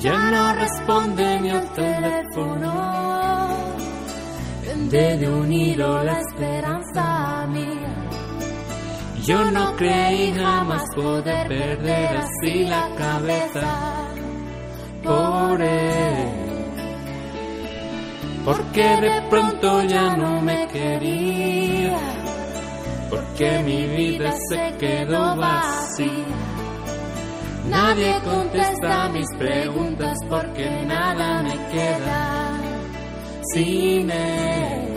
Ya no responde mi el teléfono. Vende de un hilo la esperanza mía. Yo no creí jamás poder perder así la cabeza por él. Porque de pronto ya no me quería. Porque mi vida se quedó vacía. Nadie contesta mis preguntas porque nada me queda sin él.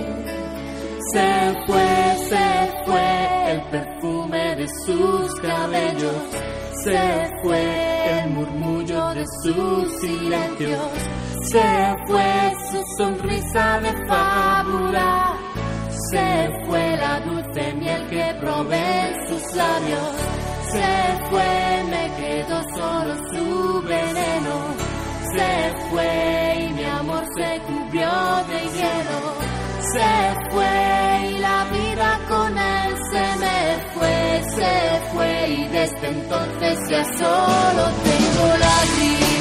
Se fue, se fue el perfume de sus cabellos. Se fue el murmullo de sus silencios. Se fue su sonrisa de fábula. Se fue la dulce miel que probé en sus labios. Se fue, me quedó solo su veneno. Se fue y mi amor se cubrió de hielo. Se desde entonces ya solo tengo lágrimas.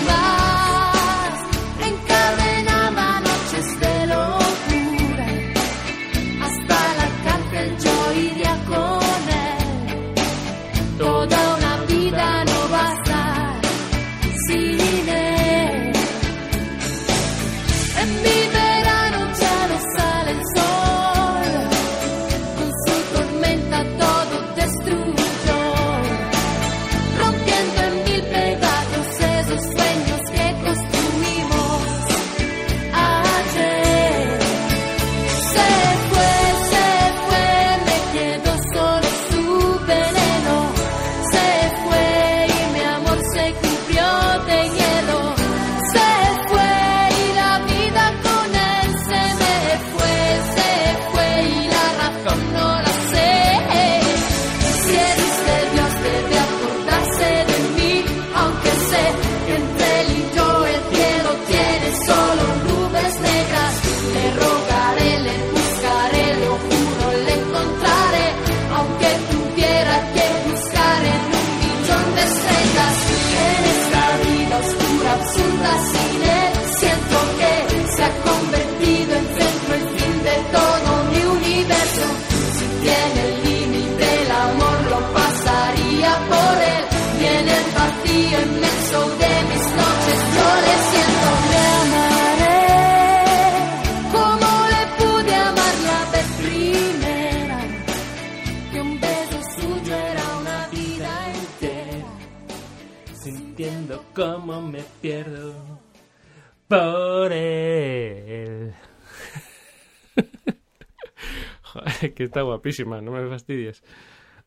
Por él. Joder, que está guapísima, no me fastidies.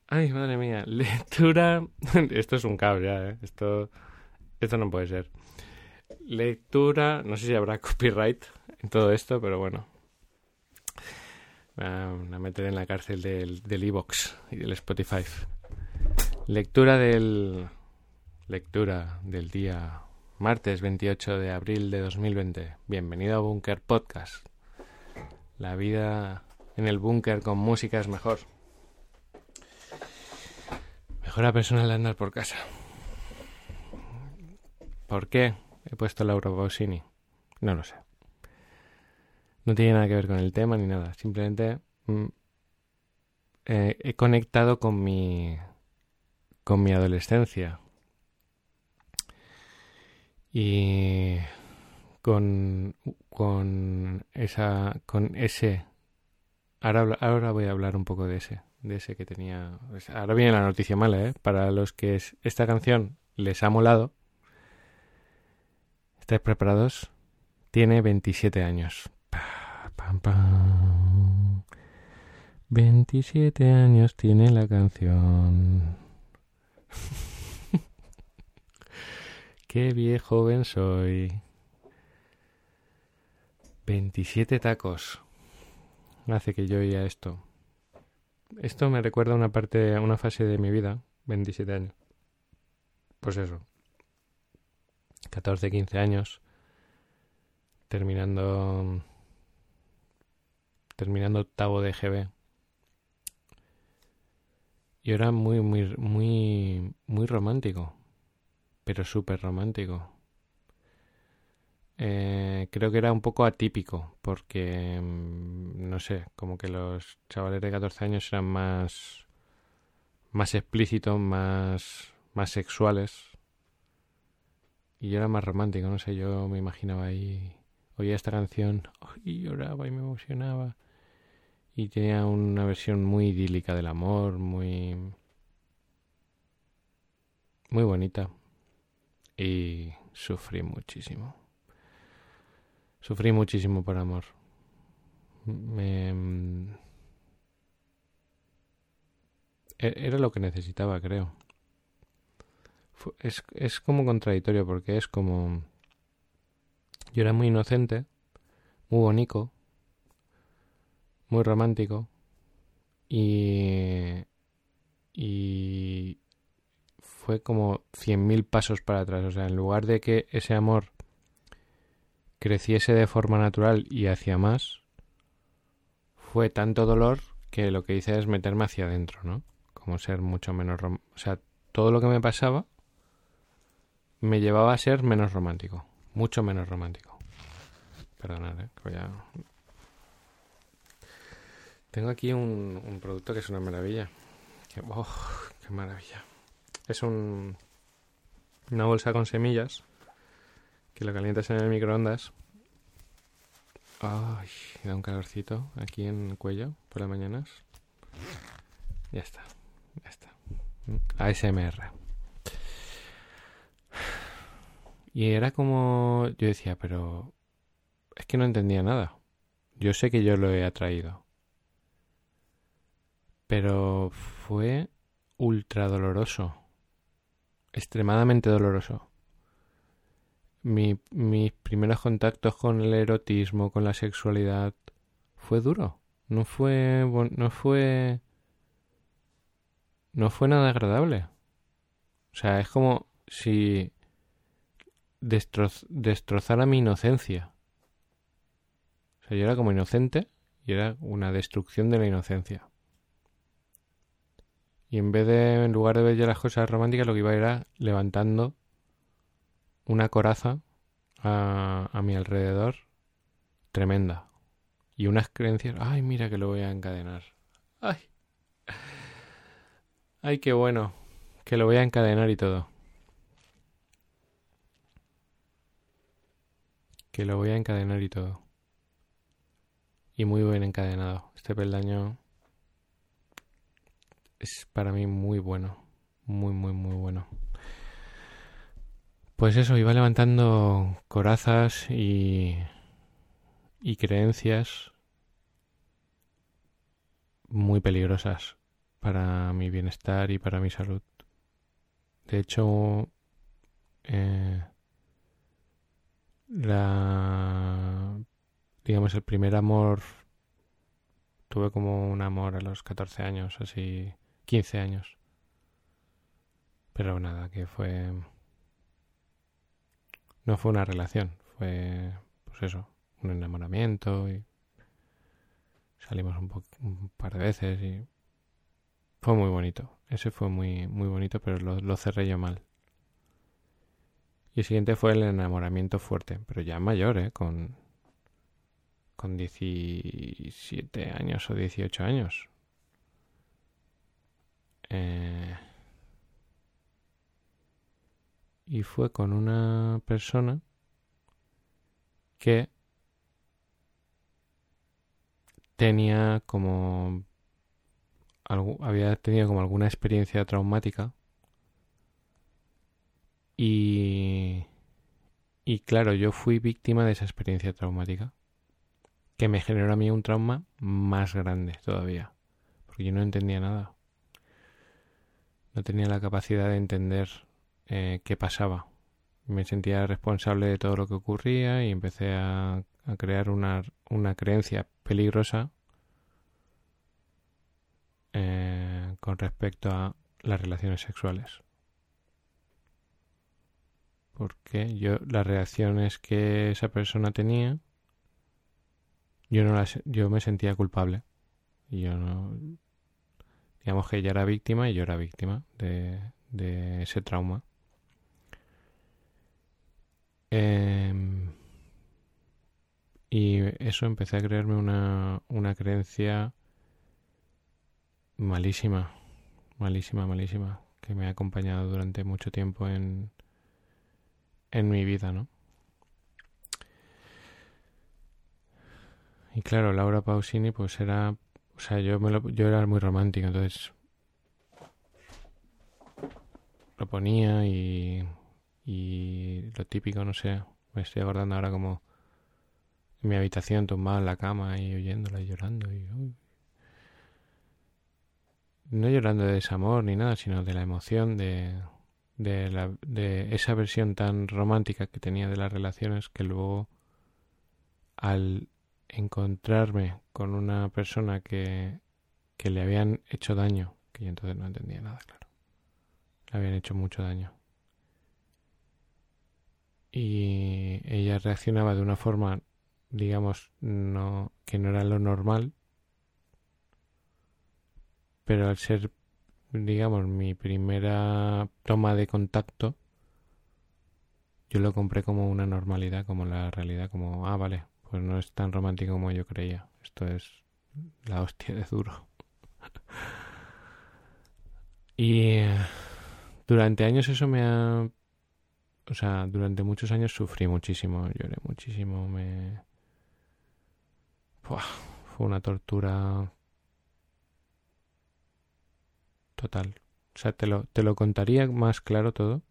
Ay, madre mía. Lectura. Esto es un caos ya, ¿eh? Esto, esto no puede ser. Lectura. No sé si habrá copyright en todo esto, pero bueno. Van a meter en la cárcel del, del Evox y del Spotify. Lectura del. Lectura del día martes 28 de abril de 2020. Bienvenido a Bunker Podcast. La vida en el búnker con música es mejor. Mejor a persona al andar por casa. ¿Por qué he puesto Laura Pausini? No lo sé. No tiene nada que ver con el tema ni nada. Simplemente mm, eh, he conectado con mi con mi adolescencia y con con esa con ese ahora ahora voy a hablar un poco de ese de ese que tenía pues ahora viene la noticia mala ¿eh? para los que es- esta canción les ha molado ¿estáis preparados? tiene 27 años Pa, pam, pam. 27 años tiene la canción Qué viejo joven soy. 27 tacos. Hace que yo oía esto. Esto me recuerda a una parte, a una fase de mi vida, 27 años. Pues eso. 14, 15 años, terminando terminando octavo de GB. Y era muy, muy, muy, muy romántico, pero súper romántico. Eh, creo que era un poco atípico, porque, mm, no sé, como que los chavales de 14 años eran más, más explícitos, más, más sexuales. Y yo era más romántico, no sé, yo me imaginaba ahí, oía esta canción y lloraba y me emocionaba. Y tenía una versión muy idílica del amor, muy... muy bonita. Y sufrí muchísimo. Sufrí muchísimo por amor. Me... e-, Era lo que necesitaba, creo. Es, es como contradictorio porque es como... Yo era muy inocente, muy bonito, muy romántico y, y fue como cien mil pasos para atrás. O sea, en lugar de que ese amor creciese de forma natural y hacia más, fue tanto dolor que lo que hice es meterme hacia adentro, ¿no? Como ser mucho menos... O sea, todo lo que me pasaba me llevaba a ser menos romántico, mucho menos romántico. Perdonad, ¿eh? Que ya... Tengo aquí un, producto que es una maravilla. Oh, ¡Qué maravilla! Es un, una bolsa con semillas que lo calientas en el microondas. ¡Ay! Da un calorcito aquí en el cuello por las mañanas. Ya está. Ya está. ASMR. Y era como. Yo decía, pero. Es que no entendía nada. Yo sé que yo lo he atraído. Pero fue ultra doloroso. Extremadamente doloroso. Mi, mis primeros contactos con el erotismo, con la sexualidad, fue duro. No fue. No fue. No fue nada agradable. O sea, es como si destroz, destrozara mi inocencia. O sea, yo era como inocente y era una destrucción de la inocencia. Y en vez de, en lugar de ver ya las cosas románticas, lo que iba era levantando una coraza a, a mi alrededor tremenda. Y unas creencias, ay, mira que lo voy a encadenar. Ay. Ay, qué bueno. Que lo voy a encadenar y todo. Que lo voy a encadenar y todo. Y muy bien encadenado. Este peldaño es para mí muy bueno. Muy, muy, muy bueno. Pues eso, iba levantando corazas y, y creencias muy peligrosas para mi bienestar y para mi salud. De hecho, eh, la digamos el primer amor tuve como un amor a los 14 años, así 15 años. Pero nada, que fue no fue una relación, fue pues eso, un enamoramiento y salimos un, un par de veces y fue muy bonito. Ese fue muy, muy bonito, pero lo, lo, cerré yo mal. Y el siguiente fue el enamoramiento fuerte, pero ya mayor, ¿eh? Con, con 17 años o 18 años. Eh, y fue con una persona que tenía como había tenido como alguna experiencia traumática. Y y claro yo fui víctima de esa experiencia traumática que me generó a mí un trauma más grande todavía porque yo no entendía nada no tenía la capacidad de entender eh, qué pasaba me sentía responsable de todo lo que ocurría y empecé a, crear una, una creencia peligrosa eh, con respecto a las relaciones sexuales. porque yo las reacciones que esa persona tenía yo no las yo me sentía culpable yo no digamos que ella era víctima y yo era víctima de, ese trauma Em, y eso empecé a creerme una, una creencia malísima, malísima, malísima, que me ha acompañado durante mucho tiempo en, en mi vida, ¿no? Y claro, Laura Pausini pues era, o sea, yo, me lo, yo era muy romántico, entonces lo ponía y y lo típico, no sé, me estoy acordando ahora como en mi habitación tumbado en la cama y oyéndola y llorando y no llorando de desamor ni nada, sino de la emoción de, de, la, de esa versión tan romántica que tenía de las relaciones que luego al encontrarme con una persona que, que le habían hecho daño, que yo entonces no entendía nada, claro, le habían hecho mucho daño. Y ella reaccionaba de una forma, digamos, no que no era lo normal, pero al ser, digamos, mi primera toma de contacto, yo lo compré como una normalidad, como la realidad, como, ah, vale, pues no es tan romántico como yo creía. Esto es la hostia de duro. y eh, durante años eso me ha o sea, durante muchos años sufrí muchísimo, lloré muchísimo, me... fue una tortura total. O sea, te lo, te lo contaría más claro todo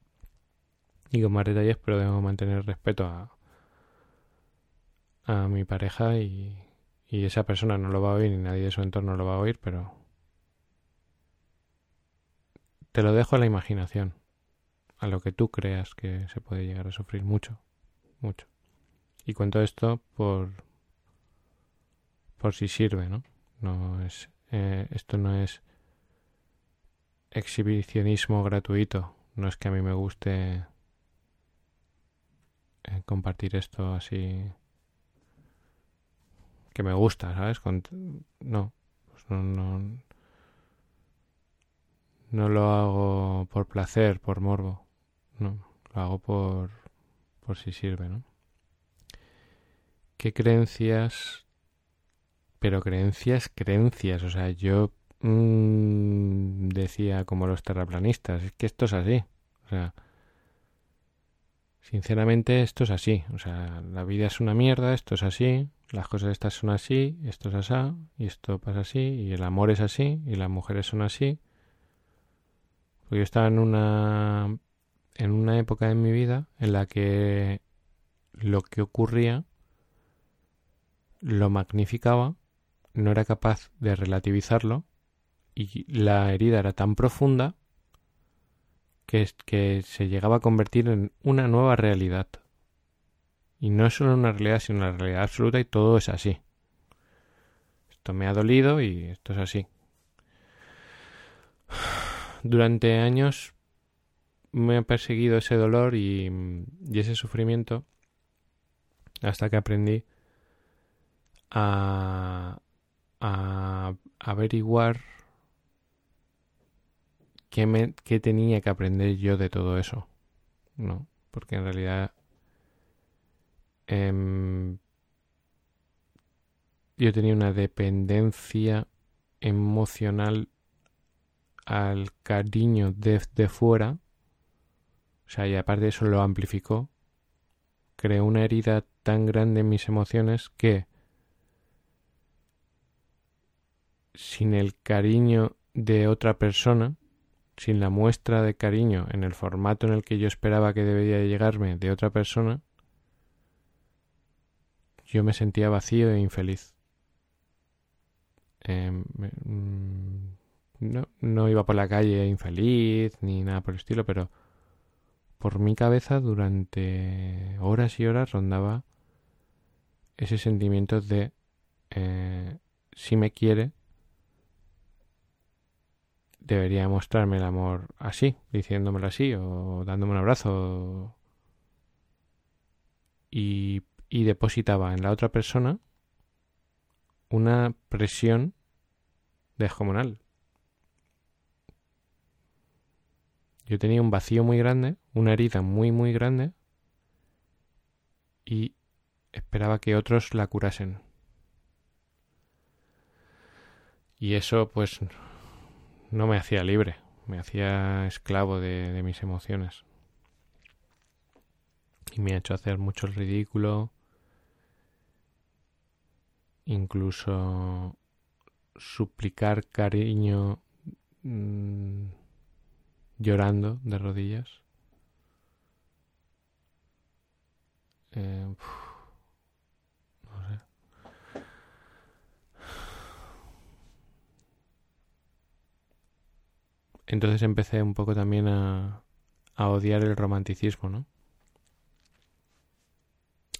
y con más detalles, pero debo mantener respeto a, a mi pareja y, y esa persona no lo va a oír ni nadie de su entorno lo va a oír, pero te lo dejo a la imaginación a lo que tú creas que se puede llegar a sufrir mucho, mucho. Y cuento esto por por si sirve, ¿no? No es eh, esto no es exhibicionismo gratuito. No es que a mí me guste eh, compartir esto así que me gusta, ¿sabes? no, pues no, no, no lo hago por placer, por morbo. No, lo hago por, por si sirve, ¿no? ¿Qué creencias? Pero creencias, creencias. O sea, yo mmm, decía como los terraplanistas, es que esto es así. O sea, sinceramente esto es así. O sea, la vida es una mierda, esto es así, las cosas estas son así, esto es así, y esto pasa así, y el amor es así, y las mujeres son así. Porque yo estaba en una en una época de mi vida en la que lo que ocurría lo magnificaba, no era capaz de relativizarlo y la herida era tan profunda que, que se llegaba a convertir en una nueva realidad. Y no es solo una realidad, sino una realidad absoluta y todo es así. Esto me ha dolido y esto es así. Durante años me ha perseguido ese dolor y, ese sufrimiento hasta que aprendí a averiguar qué, me, qué tenía que aprender yo de todo eso. No, porque en realidad eh, yo tenía una dependencia emocional al cariño desde fuera o sea, y aparte de eso lo amplificó. Creó una herida tan grande en mis emociones que sin el cariño de otra persona, sin la muestra de cariño en el formato en el que yo esperaba que debería llegarme de otra persona, yo me sentía vacío e infeliz. Mm, no, no iba por la calle infeliz ni nada por el estilo, pero por mi cabeza durante horas y horas rondaba ese sentimiento de eh, si me quiere debería mostrarme el amor así, diciéndomelo así o dándome un abrazo y, depositaba en la otra persona una presión descomunal. Yo tenía un vacío muy grande, una herida muy muy grande y esperaba que otros la curasen. Y eso pues no me hacía libre, me hacía esclavo de, de mis emociones. Y me ha hecho hacer mucho el ridículo, incluso suplicar cariño mm, llorando de rodillas. Eh, uf, no sé. Entonces empecé un poco también a, a odiar el romanticismo, ¿no?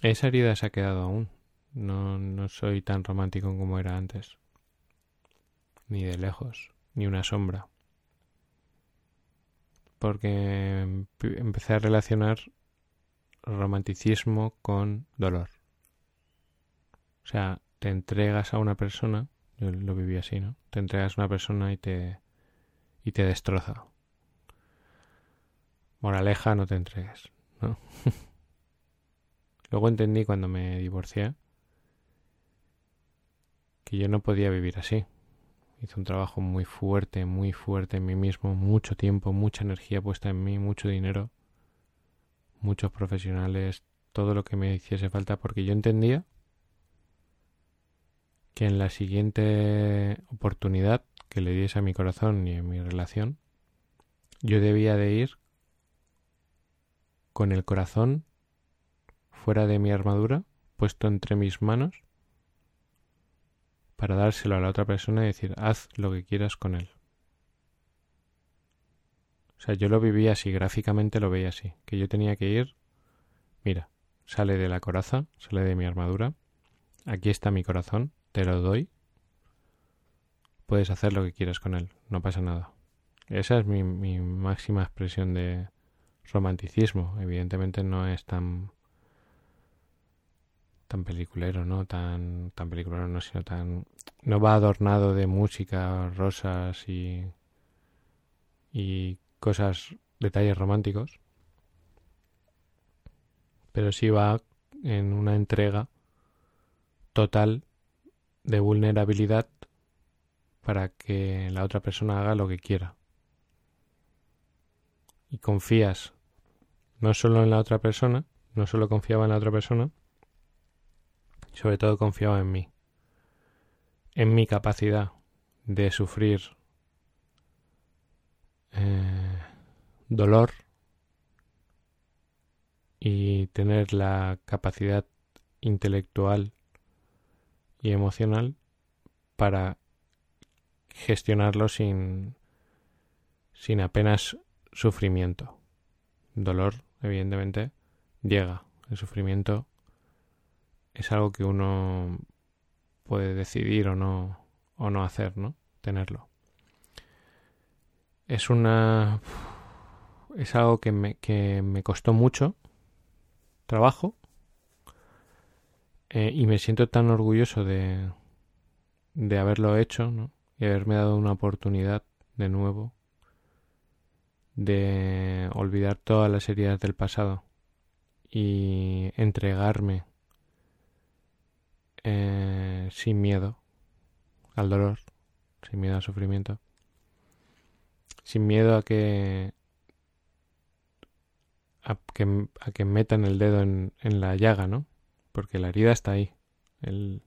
Esa herida se ha quedado aún. No, no soy tan romántico como era antes. Ni de lejos, ni una sombra. Porque empe- empecé a relacionar romanticismo con dolor. O sea, te entregas a una persona, yo lo viví así, ¿no? Te entregas a una persona y te y te destroza. Moraleja, no te entregues, ¿no? Luego entendí cuando me divorcié que yo no podía vivir así. Hice un trabajo muy fuerte, muy fuerte en mí mismo, mucho tiempo, mucha energía puesta en mí, mucho dinero, muchos profesionales, todo lo que me hiciese falta, porque yo entendía que en la siguiente oportunidad que le diese a mi corazón y a mi relación, yo debía de ir con el corazón fuera de mi armadura, puesto entre mis manos, para dárselo a la otra persona y decir, haz lo que quieras con él. O sea, yo lo vivía así, gráficamente lo veía así, que yo tenía que ir, mira, sale de la coraza, sale de mi armadura, aquí está mi corazón, te lo doy, puedes hacer lo que quieras con él, no pasa nada. Esa es mi, mi máxima expresión de romanticismo. Evidentemente no es tan tan peliculero, ¿no? Tan tan peliculero no, sino tan no va adornado de música, rosas y y cosas, detalles románticos. Pero sí va en una entrega total de vulnerabilidad para que la otra persona haga lo que quiera. Y confías no solo en la otra persona, no solo confiaba en la otra persona, sobre todo confiaba en mí, en mi capacidad de sufrir eh, dolor y tener la capacidad intelectual y emocional para gestionarlo sin sin apenas sufrimiento. Dolor, evidentemente, llega. El sufrimiento es algo que uno puede decidir o no o no hacer, ¿no? Tenerlo. Es una es algo que me, que me costó mucho trabajo eh, y me siento tan orgulloso de de haberlo hecho, ¿no? Y haberme dado una oportunidad de nuevo de olvidar todas las heridas del pasado y entregarme eh, sin miedo al dolor, sin miedo al sufrimiento, sin miedo a que a que, a que metan el dedo en, en la llaga, ¿no? Porque la herida está ahí. El...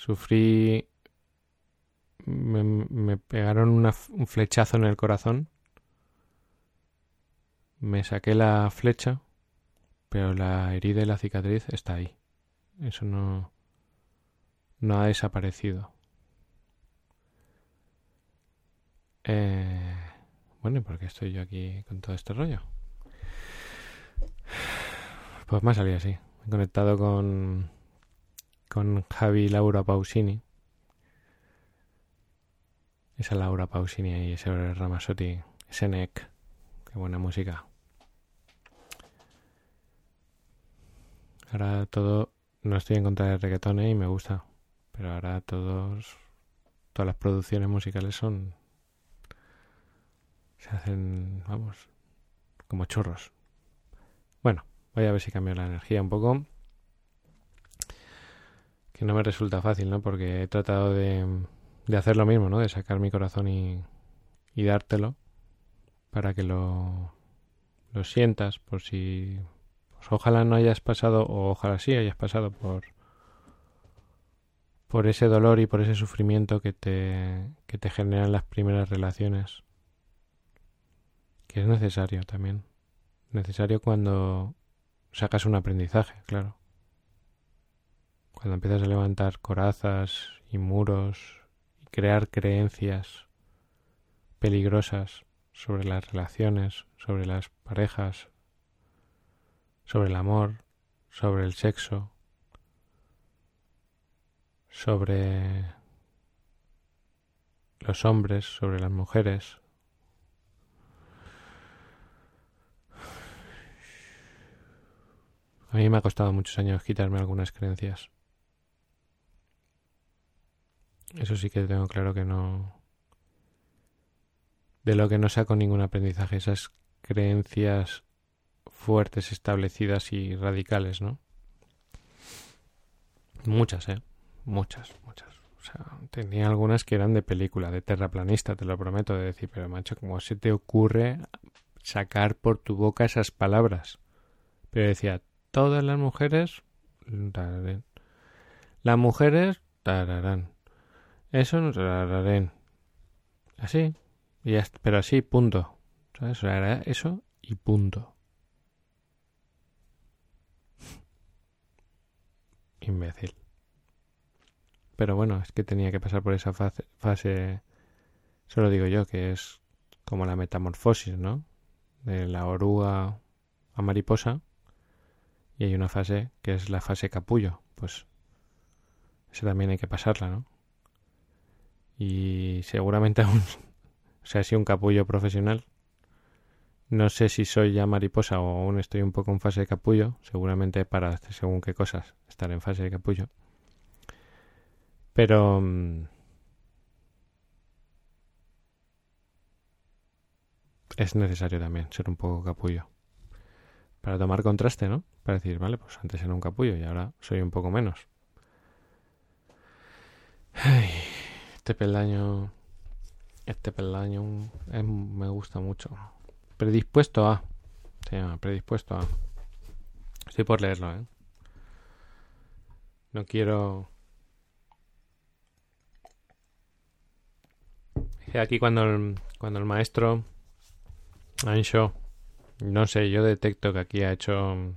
Sufrí me, me pegaron una, un flechazo en el corazón. Me saqué la flecha, pero la herida y la cicatriz está ahí. Eso no, no ha desaparecido. Eh, bueno, ¿y por qué estoy yo aquí con todo este rollo? Pues me ha salido así. He conectado con, con Javi Laura Pausini esa Laura Pausini y ese Ramasotti, ese qué buena música. Ahora todo, no estoy en contra del reggaetón ¿eh? y me gusta, pero ahora todos, todas las producciones musicales son, se hacen, vamos, como chorros. Bueno, voy a ver si cambio la energía un poco. Que no me resulta fácil, ¿no? Porque he tratado de, de hacer lo mismo, ¿no? De sacar mi corazón y, y dártelo para que lo, lo sientas por si pues ojalá no hayas pasado o ojalá sí hayas pasado por por ese dolor y por ese sufrimiento que te que te generan las primeras relaciones que es necesario también necesario cuando sacas un aprendizaje claro cuando empiezas a levantar corazas y muros y crear creencias peligrosas sobre las relaciones, sobre las parejas, sobre el amor, sobre el sexo, sobre los hombres, sobre las mujeres. A mí me ha costado muchos años quitarme algunas creencias. Eso sí que tengo claro que no, de lo que no saco ningún aprendizaje, esas creencias fuertes, establecidas y radicales, ¿no? Muchas, ¿eh? Muchas, muchas. O sea, tenía algunas que eran de película, de terraplanista, te lo prometo, de decir, pero macho, ¿cómo se te ocurre sacar por tu boca esas palabras? Pero decía, todas las mujeres. Las mujeres, tararán. Eso no tararán. Así, y ya, pero así, punto. Eso y punto. Imbécil. Pero bueno, es que tenía que pasar por esa fase, fase, solo digo yo, que es como la metamorfosis, ¿no? De la oruga a mariposa. Y hay una fase que es la fase capullo. Pues esa también hay que pasarla, ¿no? Y seguramente aún o sea, si un capullo profesional. No sé si soy ya mariposa o aún estoy un poco en fase de capullo. Seguramente para según qué cosas estar en fase de capullo. Pero... Mm, es necesario también ser un poco capullo. Para tomar contraste, ¿no? Para decir, vale, pues antes era un capullo y ahora soy un poco menos. Ay, este peldaño este peldaño me gusta mucho. Predispuesto a. Se llama predispuesto a. Estoy por leerlo, ¿eh? No quiero. Aquí cuando el, cuando el maestro Ancho, no sé, yo detecto que aquí ha hecho.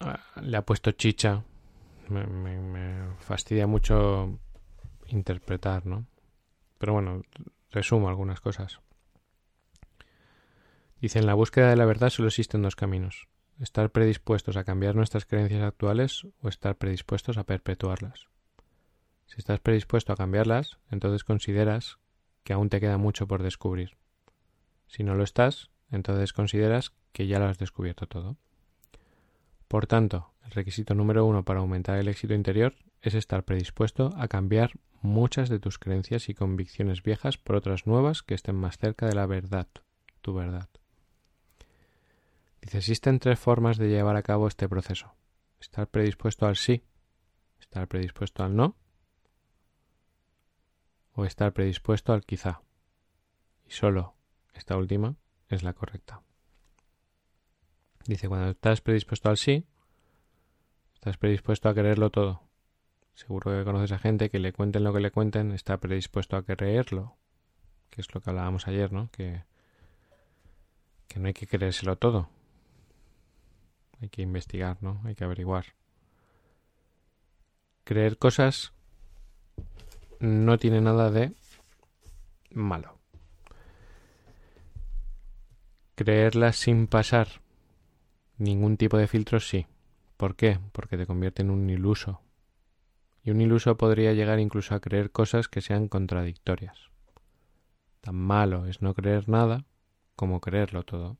Ah, le ha puesto chicha. Me fastidia mucho interpretar, ¿no? Pero bueno, resumo algunas cosas. Dice, en la búsqueda de la verdad solo existen dos caminos. Estar predispuestos a cambiar nuestras creencias actuales o estar predispuestos a perpetuarlas. Si estás predispuesto a cambiarlas, entonces consideras que aún te queda mucho por descubrir. Si no lo estás, entonces consideras que ya lo has descubierto todo. Por tanto, el requisito número uno para aumentar el éxito interior es estar predispuesto a cambiar muchas de tus creencias y convicciones viejas por otras nuevas que estén más cerca de la verdad, tu verdad. Dice, existen tres formas de llevar a cabo este proceso. Estar predispuesto al sí, estar predispuesto al no o estar predispuesto al quizá. Y solo esta última es la correcta. Dice, cuando estás predispuesto al sí, estás predispuesto a quererlo todo, Seguro que conoces a gente que le cuenten lo que le cuenten, está predispuesto a creerlo, que es lo que hablábamos ayer, ¿no? Que, que no hay que creérselo todo. Hay que investigar, ¿no? Hay que averiguar. Creer cosas no tiene nada de malo. Creerlas sin pasar ningún tipo de filtro sí. ¿Por qué? Porque te convierte en un iluso, y un iluso podría llegar incluso a creer cosas que sean contradictorias. Tan malo es no creer nada como creerlo todo.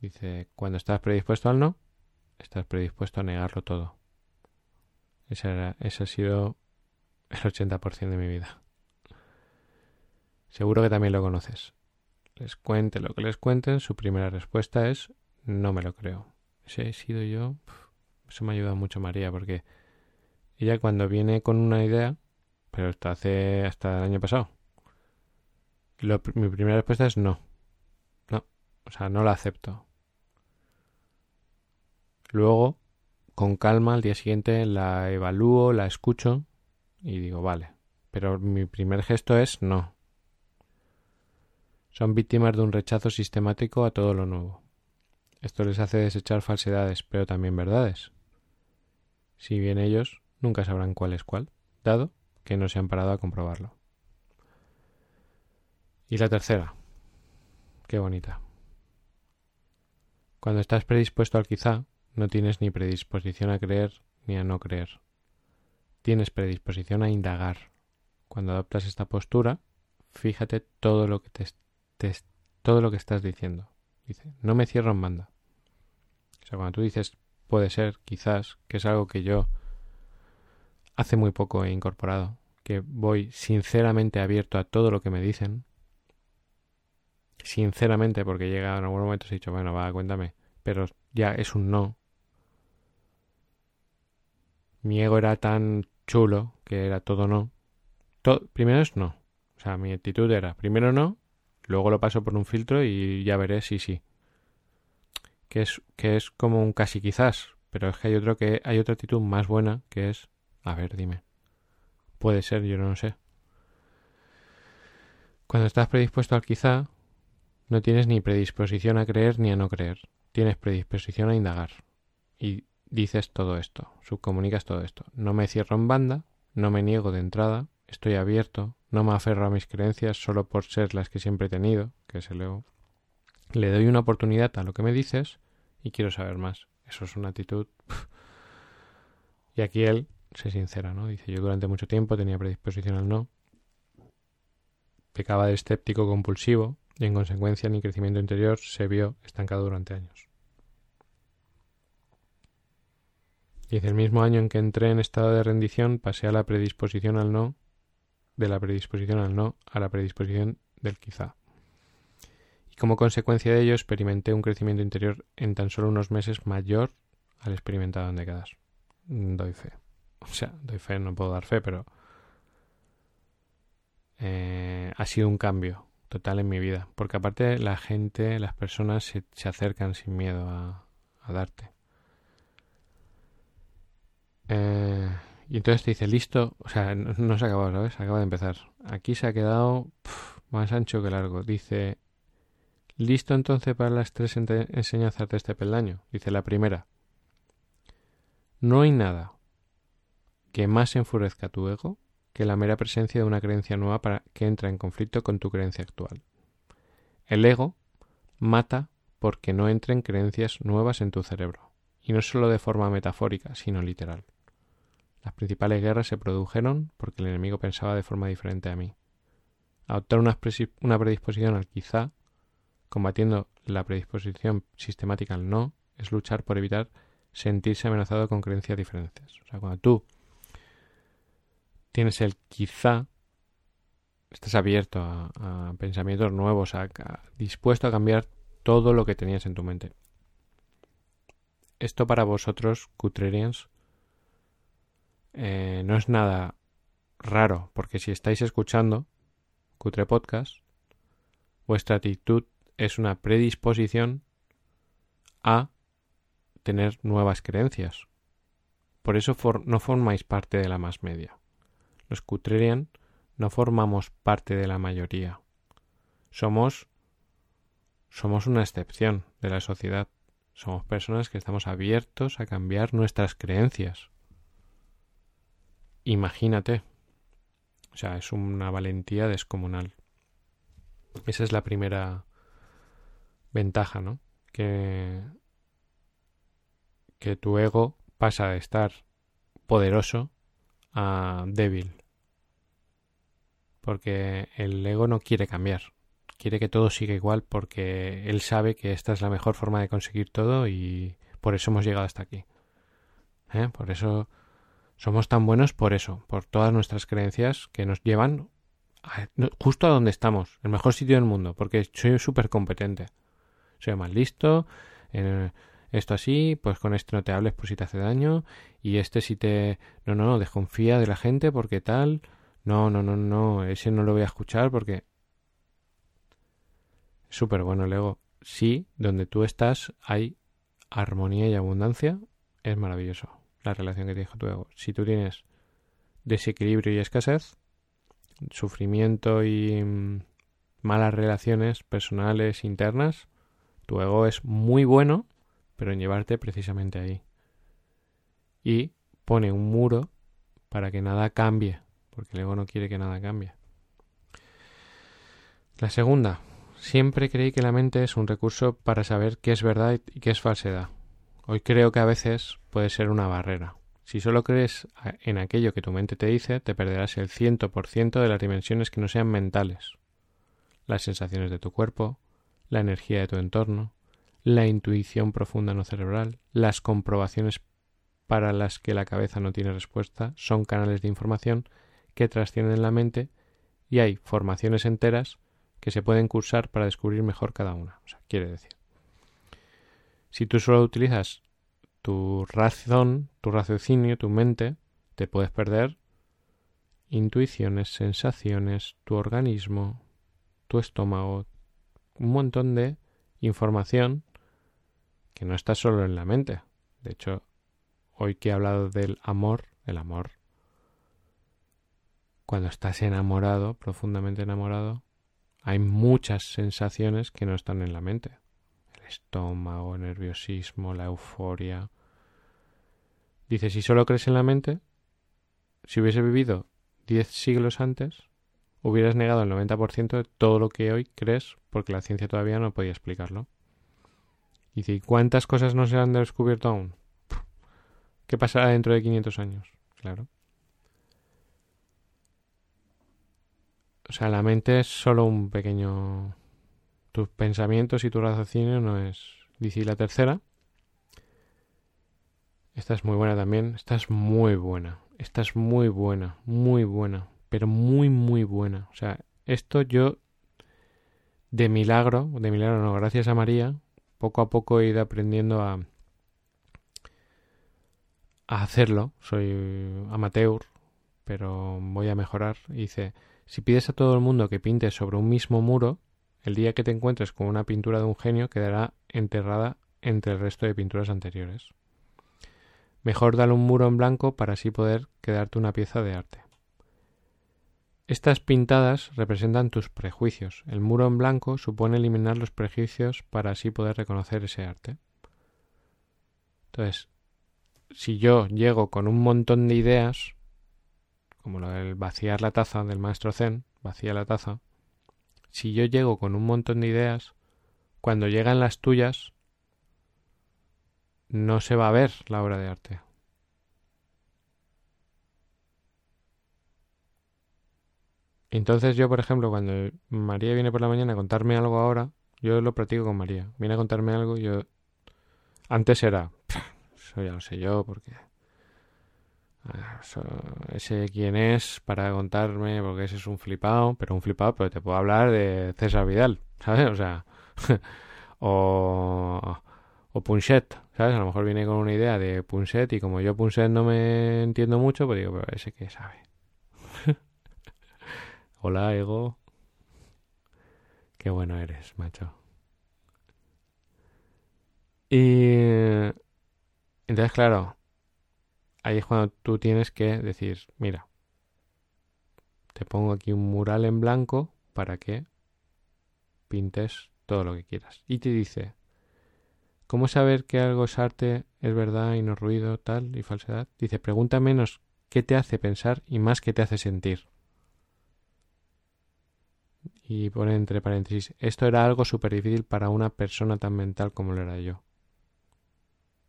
Dice, cuando estás predispuesto al no, estás predispuesto a negarlo todo. Ese, era, ha sido el 80% de mi vida. Seguro que también lo conoces. Les cuente lo que les cuenten, su primera respuesta es no me lo creo. Ese he sido yo. Eso me ha ayudado mucho María porque ella cuando viene con una idea, pero hasta hace hasta el año pasado, mi primera respuesta es no. No, o sea, no la acepto. Luego, con calma, al día siguiente la evalúo, la escucho y digo, vale. Pero mi primer gesto es no. Son víctimas de un rechazo sistemático a todo lo nuevo. Esto les hace desechar falsedades, pero también verdades. Si bien ellos nunca sabrán cuál es cuál, dado que no se han parado a comprobarlo. Y la tercera. Qué bonita. Cuando estás predispuesto al quizá, no tienes ni predisposición a creer ni a no creer. Tienes predisposición a indagar. Cuando adoptas esta postura, fíjate todo lo que te, te todo lo que estás diciendo. Dice, no me cierro en banda. Sea, cuando tú dices puede ser, quizás, que es algo que yo hace muy poco he incorporado, que voy sinceramente abierto a todo lo que me dicen, sinceramente, porque llega en algún momento he dicho, bueno, va, cuéntame, pero ya es un no. Mi ego era tan chulo que era todo no. primero es no. O sea, mi actitud era primero no, luego lo paso por un filtro y ya veré si sí. Que es, que es como un casi quizás, pero es que hay otro que hay otra actitud más buena que es, a ver, dime. Puede ser, yo no sé. Cuando estás predispuesto al quizá, no tienes ni predisposición a creer ni a no creer. Tienes predisposición a indagar. Y dices todo esto, subcomunicas todo esto. No me cierro en banda, no me niego de entrada, estoy abierto, no me aferro a mis creencias solo por ser las que siempre he tenido, que es el ego. Le doy una oportunidad a lo que me dices y quiero saber más. Eso es una actitud. y aquí él se sincera, ¿no? Dice, yo durante mucho tiempo tenía predisposición al no. Pecaba de escéptico compulsivo, y en consecuencia mi crecimiento interior se vio estancado durante años. Y el mismo año en que entré en estado de rendición pasé a la predisposición al no, de la predisposición al no a la predisposición del quizá. Y como consecuencia de ello experimenté un crecimiento interior en tan solo unos meses mayor al experimentado en décadas. Doy fe. O sea, doy fe, no puedo dar fe, pero eh, ha sido un cambio total en mi vida. Porque aparte la gente, las personas se, se acercan sin miedo a, a darte. Eh, y entonces te dice, listo, o sea, no, se ha acabado, ¿sabes? Acaba de empezar. Aquí se ha quedado más ancho que largo. Dice, listo entonces para las tres enseñanzas de este peldaño. Dice la primera, no hay nada que más enfurezca tu ego que la mera presencia de una creencia nueva para que entra en conflicto con tu creencia actual. El ego mata porque no entren creencias nuevas en tu cerebro, y no solo de forma metafórica, sino literal. Las principales guerras se produjeron porque el enemigo pensaba de forma diferente a mí. Adoptar una, predisposición al quizá, combatiendo la predisposición sistemática al no, es luchar por evitar sentirse amenazado con creencias diferentes. O sea, cuando tú tienes el quizá, estás abierto a, pensamientos nuevos, a, dispuesto a cambiar todo lo que tenías en tu mente. Esto para vosotros, Cutrerians, eh, no es nada raro, porque si estáis escuchando Cutre Podcast, vuestra actitud es una predisposición a tener nuevas creencias. Por eso no formáis parte de la más media. Los Cutrerian no formamos parte de la mayoría. Somos somos una excepción de la sociedad. Somos personas que estamos abiertos a cambiar nuestras creencias. Imagínate. O sea, es una valentía descomunal. Esa es la primera ventaja, ¿no? Que, que tu ego pasa de estar poderoso a débil porque el ego no quiere cambiar, quiere que todo siga igual porque él sabe que esta es la mejor forma de conseguir todo y por eso hemos llegado hasta aquí. ¿Eh? Por eso somos tan buenos por eso, por todas nuestras creencias que nos llevan a- justo a donde estamos, el mejor sitio del mundo, porque soy súper competente. Soy más listo, esto así, pues con este no te hables por si te hace daño, y este si te... No, no, no, desconfía de la gente porque tal... No, no, no, no, ese no lo voy a escuchar porque... Súper bueno el ego. Sí, donde tú estás hay armonía y abundancia, es maravilloso la relación que tienes con tu ego. Si tú tienes desequilibrio y escasez, sufrimiento y mm, malas relaciones personales internas, tu ego es muy bueno, pero en llevarte precisamente ahí. Y pone un muro para que nada cambie, porque el ego no quiere que nada cambie. La segunda, siempre creí que la mente es un recurso para saber qué es verdad y qué es falsedad. Hoy creo que a veces puede ser una barrera. Si solo crees en aquello que tu mente te dice, te perderás el 100% de las dimensiones que no sean mentales. Las sensaciones de tu cuerpo, la energía de tu entorno, la intuición profunda no cerebral, las comprobaciones para las que la cabeza no tiene respuesta, son canales de información que trascienden la mente y hay formaciones enteras que se pueden cursar para descubrir mejor cada una. O sea, quiere decir, si tú solo utilizas tu razón, tu raciocinio, tu mente, te puedes perder intuiciones, sensaciones, tu organismo, tu estómago, un montón de información que no está solo en la mente. De hecho, hoy que he hablado del amor, el amor, cuando estás enamorado, profundamente enamorado, hay muchas sensaciones que no están en la mente. El estómago, el nerviosismo, la euforia. Dice, si solo crees en la mente, si hubiese vivido 10 siglos antes, hubieras negado el 90% de todo lo que hoy crees porque la ciencia todavía no podía explicarlo. Y ¿y cuántas cosas no se han descubierto aún? ¿Qué pasará dentro de 500 años? Claro. O sea, la mente es solo un pequeño... Tus pensamientos y tu raciocinio no es... Dice, la tercera... Esta es muy buena también. Esta es muy buena. Esta es muy buena. Muy buena. Pero muy, muy buena. O sea, esto yo... De milagro, de milagro no, gracias a María, poco a poco he ido aprendiendo a... Hacerlo. Soy amateur, pero voy a mejorar. Y dice... Si pides a todo el mundo que pinte sobre un mismo muro, el día que te encuentres con una pintura de un genio quedará enterrada entre el resto de pinturas anteriores. Mejor dale un muro en blanco para así poder quedarte una pieza de arte. Estas pintadas representan tus prejuicios. El muro en blanco supone eliminar los prejuicios para así poder reconocer ese arte. Entonces, si yo llego con un montón de ideas, como lo del vaciar la taza del maestro Zen, vacía la taza, si yo llego con un montón de ideas, cuando llegan las tuyas, no se va a ver la obra de arte. Entonces yo, por ejemplo, cuando María viene por la mañana a contarme algo ahora, yo lo practico con María. Viene a contarme algo yo... Antes era... Eso ya lo sé yo porque... Ah, eso- ese quién es para contarme, porque ese es un flipado, pero un flipado, pero te puedo hablar de César Vidal, ¿sabes? O sea, o, o Punset, ¿sabes? A lo mejor viene con una idea de Punset y como yo Punset no me entiendo mucho, pues digo, pero ese que sabe. Hola, Ego. Qué bueno eres, macho. Y entonces, claro, ahí es cuando tú tienes que decir, mira, te pongo aquí un mural en blanco para que pintes todo lo que quieras. Y te dice, ¿cómo saber que algo es arte, es verdad y no ruido, tal y falsedad? Dice, pregunta menos qué te hace pensar y más qué te hace sentir. Y pone entre paréntesis, esto era algo súper difícil para una persona tan mental como lo era yo.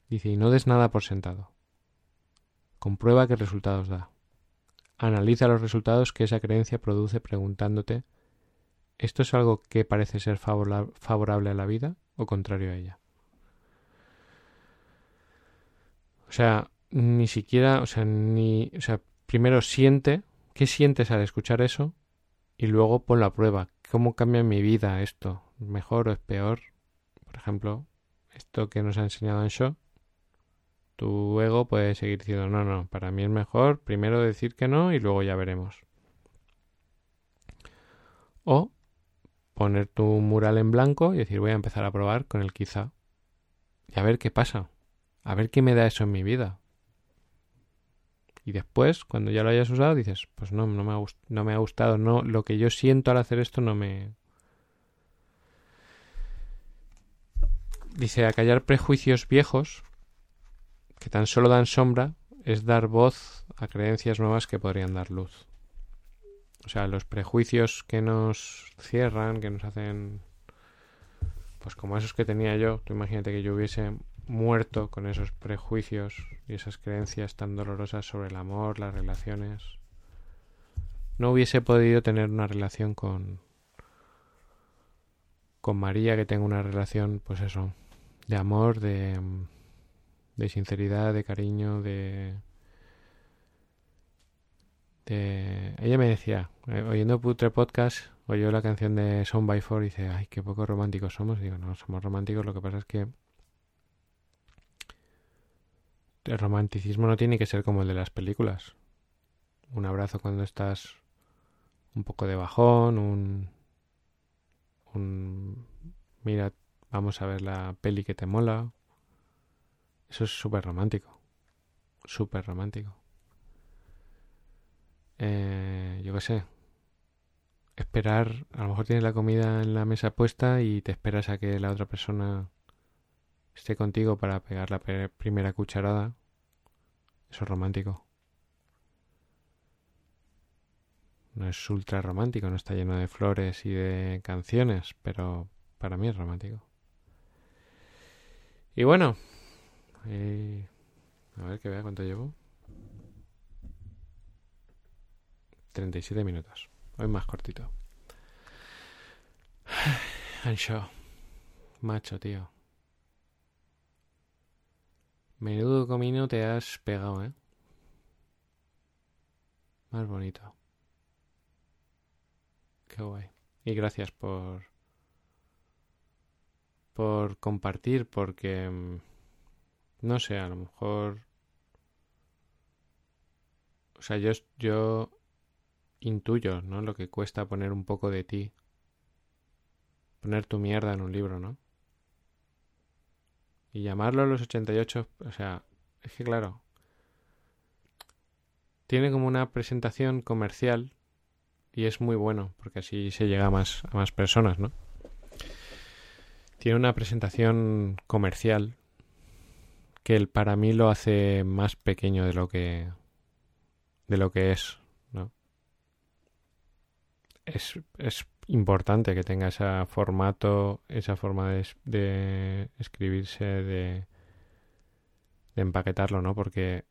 Dice, y no des nada por sentado. Comprueba qué resultados da. Analiza los resultados que esa creencia produce preguntándote ¿esto es algo que parece ser favora- favorable a la vida o contrario a ella? O sea, ni siquiera, o sea, ni, o sea, primero siente, ¿qué sientes al escuchar eso? Y luego pon la prueba, ¿cómo cambia mi vida esto? ¿Mejor o es peor? Por ejemplo, esto que nos ha enseñado Ansho, tu ego puede seguir diciendo, no, no, para mí es mejor primero decir que no y luego ya veremos. O poner tu mural en blanco y decir, voy a empezar a probar con el quizá. Y a ver qué pasa. A ver qué me da eso en mi vida. Y después, cuando ya lo hayas usado, dices, pues no, no me ha, no me ha gustado, no, lo que yo siento al hacer esto no me... Dice, acallar prejuicios viejos que tan solo dan sombra es dar voz a creencias nuevas que podrían dar luz. O sea, los prejuicios que nos cierran, que nos hacen... Pues como esos que tenía yo, tú imagínate que yo hubiese muerto con esos prejuicios y esas creencias tan dolorosas sobre el amor, las relaciones. No hubiese podido tener una relación con con María que tengo una relación, pues eso, de amor, de de sinceridad, de cariño, de ella me decía, eh, oyendo Putre Podcast, oyó la canción de Sound by Four y dice, ay, qué poco románticos somos. Y digo, no, somos románticos, lo que pasa es que el romanticismo no tiene que ser como el de las películas. Un abrazo cuando estás un poco de bajón, un, mira, vamos a ver la peli que te mola. Eso es súper romántico. Súper romántico. Eh, yo qué sé. Esperar, a lo mejor tienes la comida en la mesa puesta y te esperas a que la otra persona esté contigo para pegar la primera cucharada. Eso es romántico. No es ultra romántico, no está lleno de flores y de canciones, pero para mí es romántico. Y bueno, eh, a ver que vea cuánto llevo. 37 minutos. Hoy más cortito. Ancho. Macho, tío. Menudo comino te has pegado, ¿eh? Más bonito. Qué guay. Y gracias por... por compartir, porque... mm, No sé, a lo mejor... O sea, yo, yo intuyo, ¿no? Lo que cuesta poner un poco de ti. Poner tu mierda en un libro, ¿no? Y llamarlo los 88, o sea, es que claro, tiene como una presentación comercial y es muy bueno, porque así se llega a más, a más personas, ¿no? Tiene una presentación comercial que el, para mí lo hace más pequeño de lo que de lo que es, ¿no? Es, es importante que tenga ese formato, esa forma de, de escribirse, de, empaquetarlo, ¿no? Porque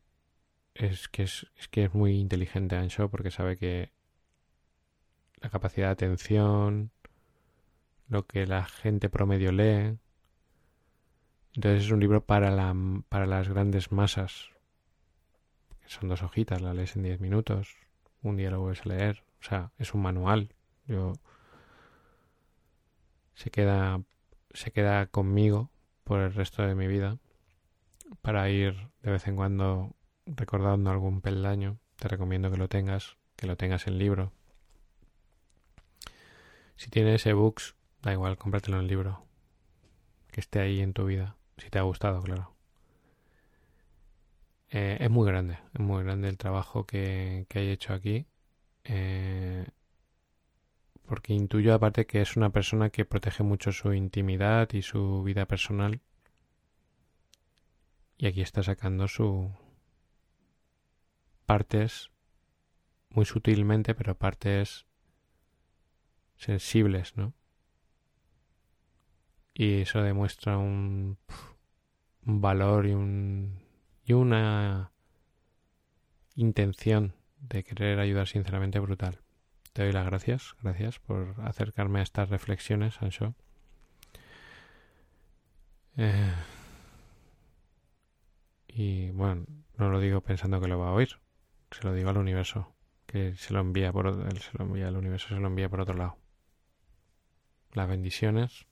es que es, es que es muy inteligente Ansho porque sabe que la capacidad de atención, lo que la gente promedio lee. Entonces es un libro para, la, para las grandes masas. Son dos hojitas, la lees en 10 minutos, un día lo vuelves a leer. O sea, es un manual. Yo se queda se queda conmigo por el resto de mi vida para ir de vez en cuando recordando algún peldaño. Te recomiendo que lo tengas, que lo tengas en libro. Si tienes ebooks, da igual, cómpratelo en libro. Que esté ahí en tu vida, si te ha gustado, claro. Eh, es muy grande, es muy grande el trabajo que, que hay hecho aquí. Eh, porque intuyo aparte que es una persona que protege mucho su intimidad y su vida personal. Y aquí está sacando su partes muy sutilmente, pero partes sensibles, ¿no? Y eso demuestra un, valor y un y una intención de querer ayudar sinceramente brutal. Te doy las gracias, gracias por acercarme a estas reflexiones, Sancho. Eh, y bueno, no lo digo pensando que lo va a oír, se lo digo al universo, que se lo envía por se lo envía al universo, se lo envía por otro lado. Las bendiciones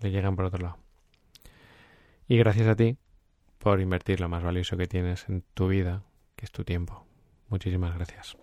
le llegan por otro lado. Y gracias a ti por invertir lo más valioso que tienes en tu vida, que es tu tiempo. Muchísimas gracias.